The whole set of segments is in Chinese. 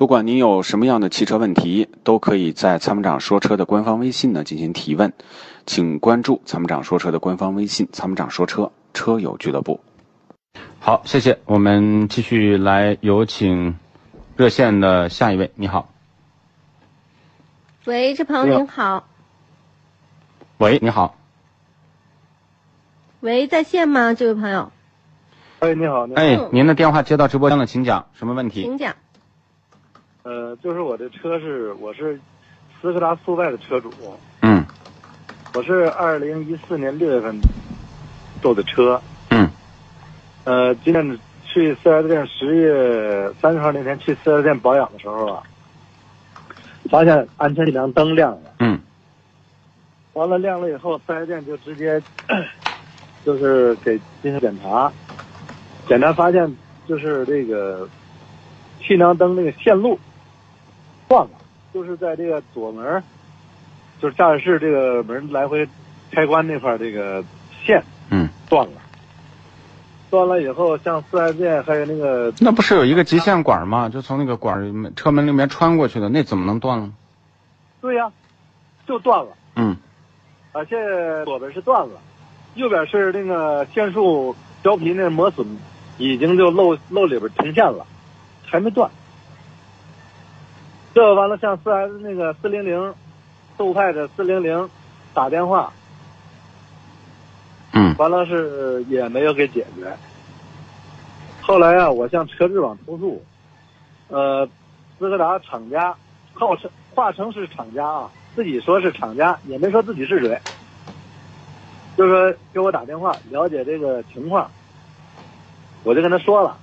不管您有什么样的汽车问题，都可以在参谋长说车的官方微信呢进行提问，请关注参谋长说车的官方微信“参谋长说车车友俱乐部”。好，谢谢。我们继续来有请热线的下一位。你好，喂，这朋友您好，喂，你好，喂，在线吗？这位朋友，哎，你好，你好，哎，您的电话接到直播间了，请讲，什么问题？请讲。呃，就是我的车是我是斯柯达速派的车主，嗯。我是二零一四年六月份购的车，嗯。呃，今天去四 S 店十月三十号那天去四 S 店保养的时候啊，发现安全气囊灯亮了，嗯。完了亮了以后，四 S 店就直接就是给进行检查，检查发现就是这个气囊灯那个线路断了，就是在这个左门，就是驾驶室这个门来回开关那块这个线嗯，断了。断了以后，像四 S 店还有那个那不是有一个极限管吗？就从那个管车门里面穿过去的，那怎么能断了？对呀、就断了，嗯而且左边是断了，右边是那个线束胶皮那磨损，已经就漏漏里边停线了，还没断。这完了，向四 S 那个四零零，速派的四零零打电话，嗯。完了是也没有给解决。后来啊，我向车质网投诉，呃，斯柯达厂家号称化称是厂家啊，自己说是厂家，也没说自己是谁，就说给我打电话了解这个情况，我就跟他说了，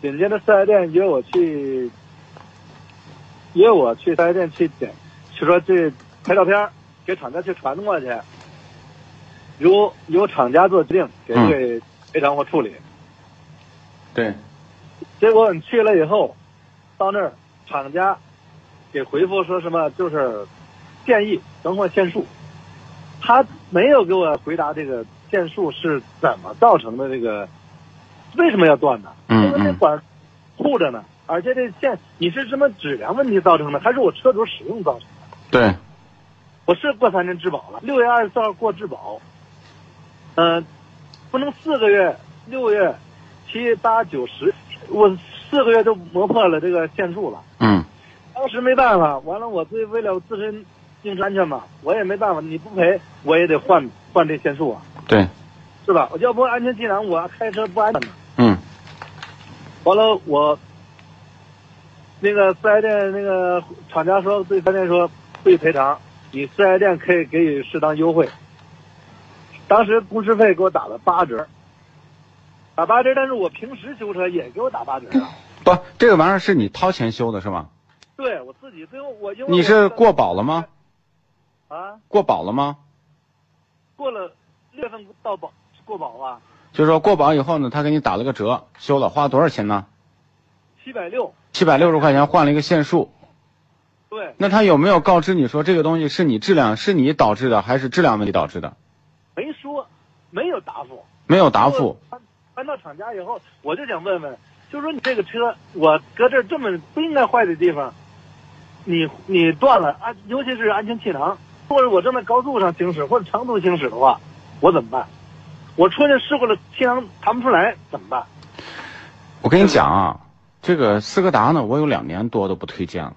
紧接着四 S 店约我去，约我去四 S 店去检，就说去拍照片给厂家去传过去，由由厂家做决定给给赔偿或处理。对，结果你去了以后，到那儿厂家给回复说什么就是建议更换线束，他没有给我回答这个线束是怎么造成的，这个为什么要断呢？嗯因为那管护着呢，而且这线你是什么质量问题造成的，还是我车主使用造成的？对，我是过三年质保了，六月二十四号过质保，嗯、不能四个月、六月、七八九十，我四个月都磨破了这个线束了。嗯当时没办法，完了我对为了自身行车安全嘛，我也没办法，你不赔我也得换换这线束啊，对，是吧？我要不安全气囊，我开车不安全呢。嗯完了我那个四 S 店那个厂家说对四 S 店说不予赔偿，你四 S 店可以给予适当优惠。当时工时费给我打了八折，打八折，但是我平时修车也给我打八折啊。不，这个玩意儿是你掏钱修的是吗？对我自己最后我因为你是过保了吗？啊，过保了吗？过了六月份到保过保啊，就是说过保以后呢，他给你打了个折，修了，花多少钱呢？七百六。七百六十块钱换了一个线束。对，那他有没有告知你说这个东西是你质量是你导致的，还是质量问题导致的？没说，没有答复。没有答复。搬搬到厂家以后，我就想问问，就说你这个车，我搁这儿这么不应该坏的地方，你你断了安，尤其是安全气囊，或者我正在高速上行驶或者长途行驶的话，我怎么办？我出现事故了，气囊弹不出来怎么办？我跟你讲啊，这个斯柯达呢，我有两年多都不推荐了。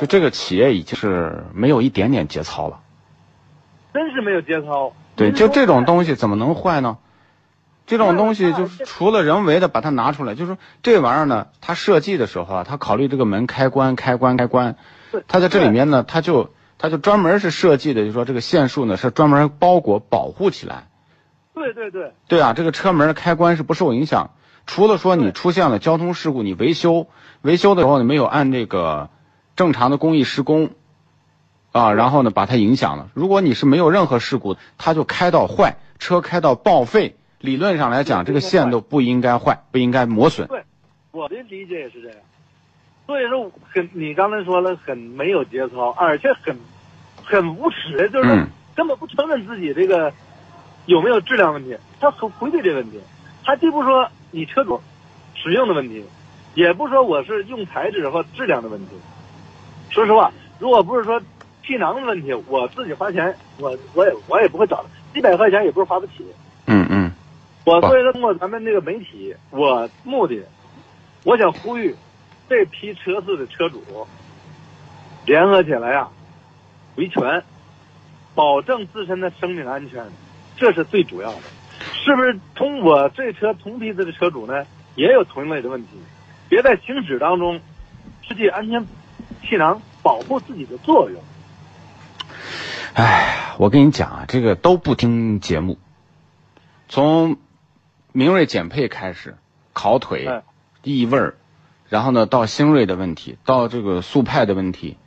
就这个企业已经是没有一点点节操了。真是没有节操。对，就这种东西怎么能坏呢？这种东西就是除了人为的把它拿出来，就是说这玩意儿呢，它设计的时候啊，它考虑这个门开关、开关、开关对，它在这里面呢，它就它就专门是设计的，就是说这个线束呢是专门包裹保护起来。对对对，对啊，这个车门的开关是不受影响，除了说你出现了交通事故，你维修维修的时候你没有按这个正常的工艺施工，啊，然后呢把它影响了。如果你是没有任何事故，它就开到坏，车开到报废，理论上来讲，这个线都不应该坏，不应该磨损。对我的理解也是这样。所以说很，你刚才说了很没有节操，而且很很无耻，就是根本不承认自己这个有没有质量问题，他回回避这问题，他既不说你车主使用的问题，也不说我是用材质和质量的问题。说实话，如果不是说气囊的问题，我自己花钱，我我也我也不会找他，几百块钱也不是花不起。嗯嗯，我所以说通过咱们这个媒体，我目的，我想呼吁这批车子的车主联合起来呀、维权，保证自身的生命安全，这是最主要的。是不是同我这车同批次的车主呢，也有同类的问题？别在行驶当中失去安全气囊保护自己的作用。哎，我跟你讲啊，这个都不听节目，从明锐减配开始，烤腿哎、异味儿，然后呢到星锐的问题，到这个速派的问题，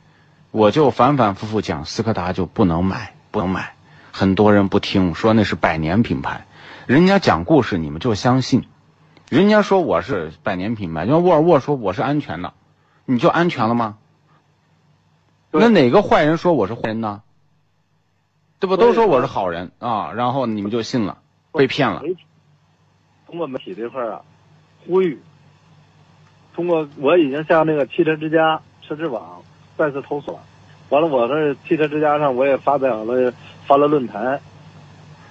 我就反反复复讲斯柯达就不能买，不能买。很多人不听，说那是百年品牌，人家讲故事你们就相信，人家说我是百年品牌，就像沃尔沃说我是安全的，你就安全了吗？那哪个坏人说我是坏人呢？对不？都说我是好人啊，然后你们就信了，被骗了。通过媒体这块儿啊，呼吁，通过我已经向那个汽车之家、车之网再次投诉了。完了，我这汽车之家上我也发表了发了论坛，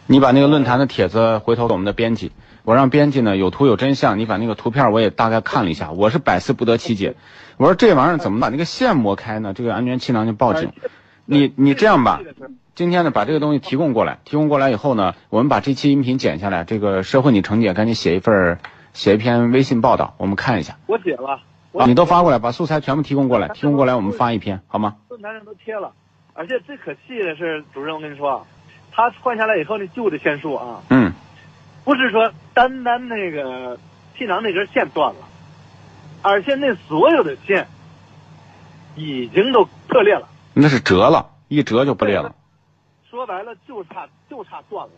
你把那个论坛的帖子回头给我们的编辑，我让编辑呢有图有真相，你把那个图片我也大概看了一下，我是百思不得其解。我说这玩意儿怎么把那个线磨开呢？这个安全气囊就报警。你你这样吧，今天呢把这个东西提供过来，提供过来以后呢，我们把这期音频剪下来，这个社会你程姐赶紧写一份写一篇微信报道，我们看一下。我写了，啊，你都发过来，把素材全部提供过来，提供过来我们发一篇好吗？论坛上都贴了，而且最可气的是，主任我跟你说啊，他换下来以后那旧的线束啊，嗯，不是说单单那个气囊那根线断了，而且那所有的线已经都破裂了。那是折了，一折就不裂了。说白了，就差就差断了。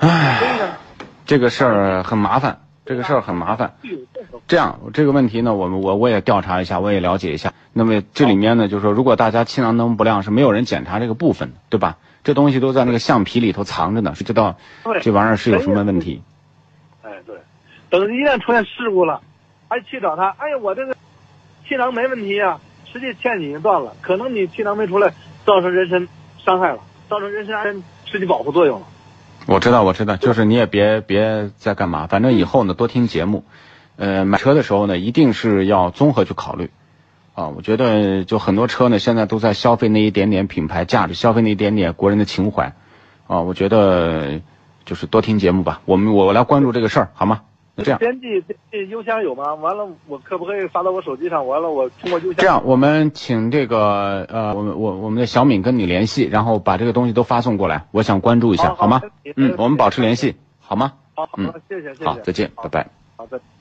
唉，这个事儿很麻烦，这个事儿很麻烦。这样，这个问题呢，我们我我也调查一下，我也了解一下。那么这里面呢，就是说，如果大家气囊灯不亮，是没有人检查这个部分，对吧？这东西都在那个橡皮里头藏着呢，谁知道对这玩意儿是有什么问题？哎，对，等一旦出现事故了，还去找他，哎呀，我这个气囊没问题啊，实际线已经断了，可能你气囊没出来，造成人身伤害了，造成人身安全失去保护作用了。我知道，我知道，就是你也别别再干嘛，反正以后呢多听节目，呃，买车的时候呢一定是要综合去考虑，啊，我觉得就很多车呢现在都在消费那一点点品牌价值，消费那一点点国人的情怀，啊，我觉得就是多听节目吧，我们我来关注这个事儿，好吗？那这样。编辑编辑邮箱有吗？完了，我可不可以发到我手机上？完了，我通过邮箱。这样，我们请这个呃，我们我我们的小敏跟你联系，然后把这个东西都发送过来，我想关注一下，好好吗？嗯，我们保持联系，好吗？好，好，嗯谢谢，谢谢。好，再见，拜拜。好，再见。